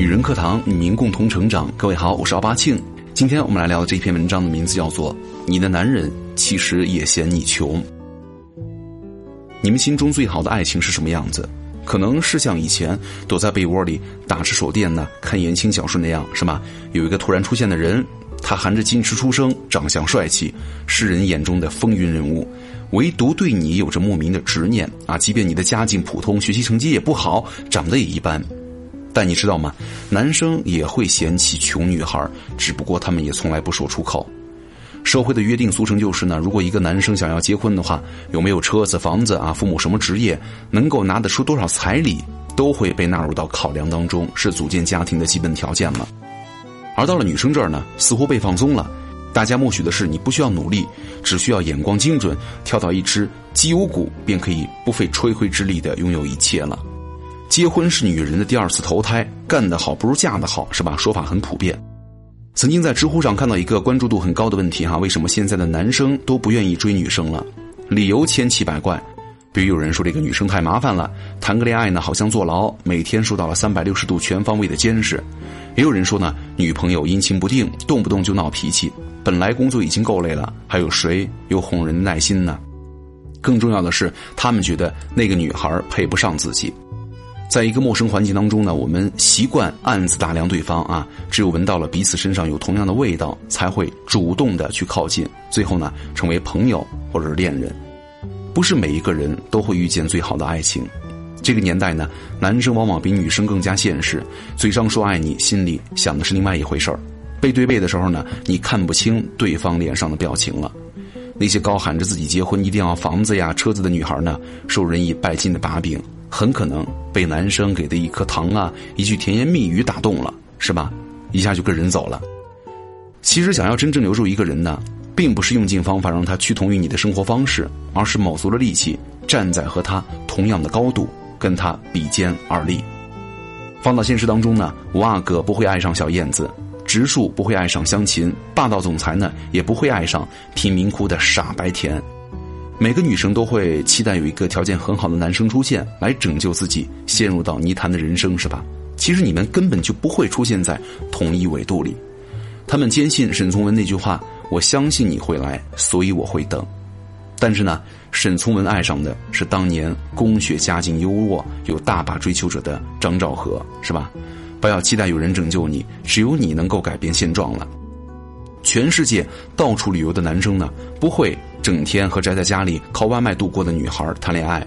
女人课堂与您共同成长。各位好，我是奥巴庆。今天我们来聊的这篇文章的名字叫做《你的男人其实也嫌你穷》。你们心中最好的爱情是什么样子？可能是像以前躲在被窝里打着手电呢，看言情小说那样，是吗？有一个突然出现的人，他含着矜持出生，长相帅气，世人眼中的风云人物，唯独对你有着莫名的执念啊！即便你的家境普通，学习成绩也不好，长得也一般。但你知道吗？男生也会嫌弃穷女孩，只不过他们也从来不说出口。社会的约定俗成就是呢，如果一个男生想要结婚的话，有没有车子、房子啊，父母什么职业，能够拿得出多少彩礼，都会被纳入到考量当中，是组建家庭的基本条件了。而到了女生这儿呢，似乎被放松了，大家默许的是你不需要努力，只需要眼光精准，跳到一只绩优股，便可以不费吹灰之力的拥有一切了。结婚是女人的第二次投胎，干得好不如嫁得好，是吧？说法很普遍。曾经在知乎上看到一个关注度很高的问题哈，为什么现在的男生都不愿意追女生了？理由千奇百怪，比如有人说这个女生太麻烦了，谈个恋爱呢好像坐牢，每天受到了三百六十度全方位的监视；也有人说呢，女朋友阴晴不定，动不动就闹脾气，本来工作已经够累了，还有谁有哄人的耐心呢？更重要的是，他们觉得那个女孩配不上自己。在一个陌生环境当中呢，我们习惯暗自打量对方啊，只有闻到了彼此身上有同样的味道，才会主动的去靠近，最后呢，成为朋友或者是恋人。不是每一个人都会遇见最好的爱情。这个年代呢，男生往往比女生更加现实，嘴上说爱你，心里想的是另外一回事儿。背对背的时候呢，你看不清对方脸上的表情了。那些高喊着自己结婚一定要房子呀、车子的女孩呢，受人以拜金的把柄。很可能被男生给的一颗糖啊，一句甜言蜜语打动了，是吧？一下就跟人走了。其实想要真正留住一个人呢，并不是用尽方法让他趋同于你的生活方式，而是卯足了力气站在和他同样的高度，跟他比肩而立。放到现实当中呢，五阿哥不会爱上小燕子，植树不会爱上香芹，霸道总裁呢也不会爱上贫民窟的傻白甜。每个女生都会期待有一个条件很好的男生出现，来拯救自己陷入到泥潭的人生，是吧？其实你们根本就不会出现在同一纬度里。他们坚信沈从文那句话：“我相信你会来，所以我会等。”但是呢，沈从文爱上的是当年工学家境优渥、有大把追求者的张兆和，是吧？不要期待有人拯救你，只有你能够改变现状了。全世界到处旅游的男生呢，不会。整天和宅在家里靠外卖度过的女孩谈恋爱，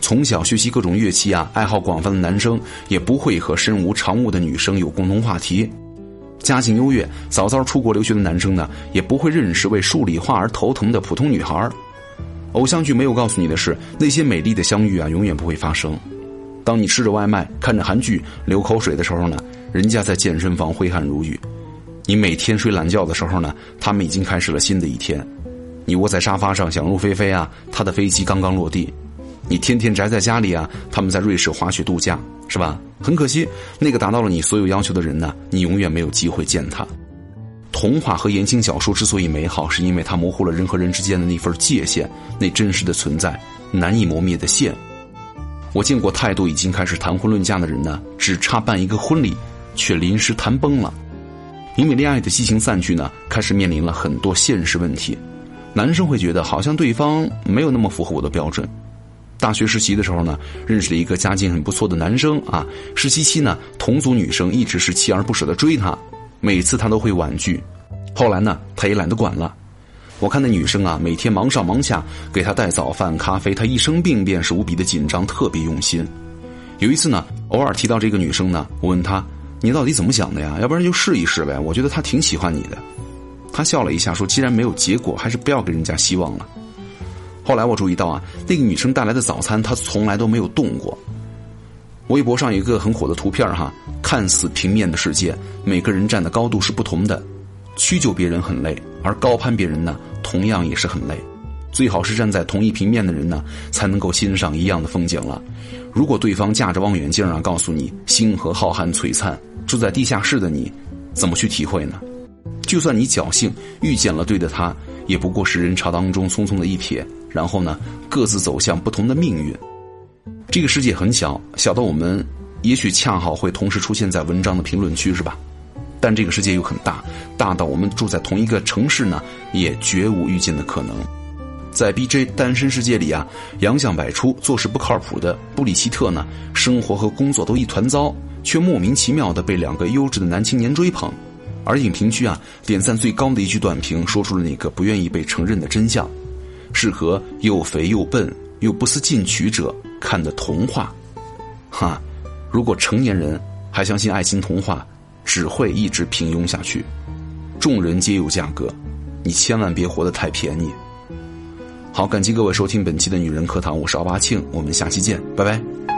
从小学习各种乐器啊，爱好广泛的男生也不会和身无长物的女生有共同话题。家境优越、早早出国留学的男生呢，也不会认识为数理化而头疼的普通女孩。偶像剧没有告诉你的是，那些美丽的相遇啊，永远不会发生。当你吃着外卖、看着韩剧流口水的时候呢，人家在健身房挥汗如雨；你每天睡懒觉的时候呢，他们已经开始了新的一天。你窝在沙发上想入非非啊，他的飞机刚刚落地；你天天宅在家里啊，他们在瑞士滑雪度假，是吧？很可惜，那个达到了你所有要求的人呢，你永远没有机会见他。童话和言情小说之所以美好，是因为它模糊了人和人之间的那份界限，那真实的存在，难以磨灭的线。我见过太多已经开始谈婚论嫁的人呢，只差办一个婚礼，却临时谈崩了，因为恋爱的激情散去呢，开始面临了很多现实问题。男生会觉得好像对方没有那么符合我的标准。大学实习的时候呢，认识了一个家境很不错的男生啊。实习期呢，同组女生一直是锲而不舍的追他，每次他都会婉拒。后来呢，他也懒得管了。我看那女生啊，每天忙上忙下，给他带早饭、咖啡，他一生病便是无比的紧张，特别用心。有一次呢，偶尔提到这个女生呢，我问他：“你到底怎么想的呀？要不然就试一试呗。我觉得他挺喜欢你的。”他笑了一下，说：“既然没有结果，还是不要给人家希望了。”后来我注意到啊，那个女生带来的早餐，他从来都没有动过。微博上有一个很火的图片哈，看似平面的世界，每个人站的高度是不同的。屈就别人很累，而高攀别人呢，同样也是很累。最好是站在同一平面的人呢，才能够欣赏一样的风景了。如果对方架着望远镜啊，告诉你星河浩瀚璀璨，住在地下室的你，怎么去体会呢？就算你侥幸遇见了对的他，也不过是人潮当中匆匆的一瞥，然后呢，各自走向不同的命运。这个世界很小，小到我们也许恰好会同时出现在文章的评论区，是吧？但这个世界又很大，大到我们住在同一个城市呢，也绝无遇见的可能。在 B.J. 单身世界里啊，洋相百出、做事不靠谱的布里希特呢，生活和工作都一团糟，却莫名其妙的被两个优质的男青年追捧。而影评区啊，点赞最高的一句短评，说出了那个不愿意被承认的真相：适合又肥又笨又不思进取者看的童话。哈，如果成年人还相信爱情童话，只会一直平庸下去。众人皆有价格，你千万别活得太便宜。好，感激各位收听本期的女人课堂，我是奥巴庆，我们下期见，拜拜。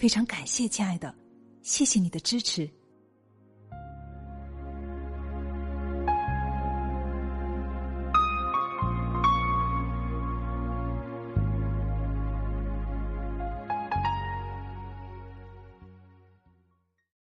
非常感谢，亲爱的，谢谢你的支持。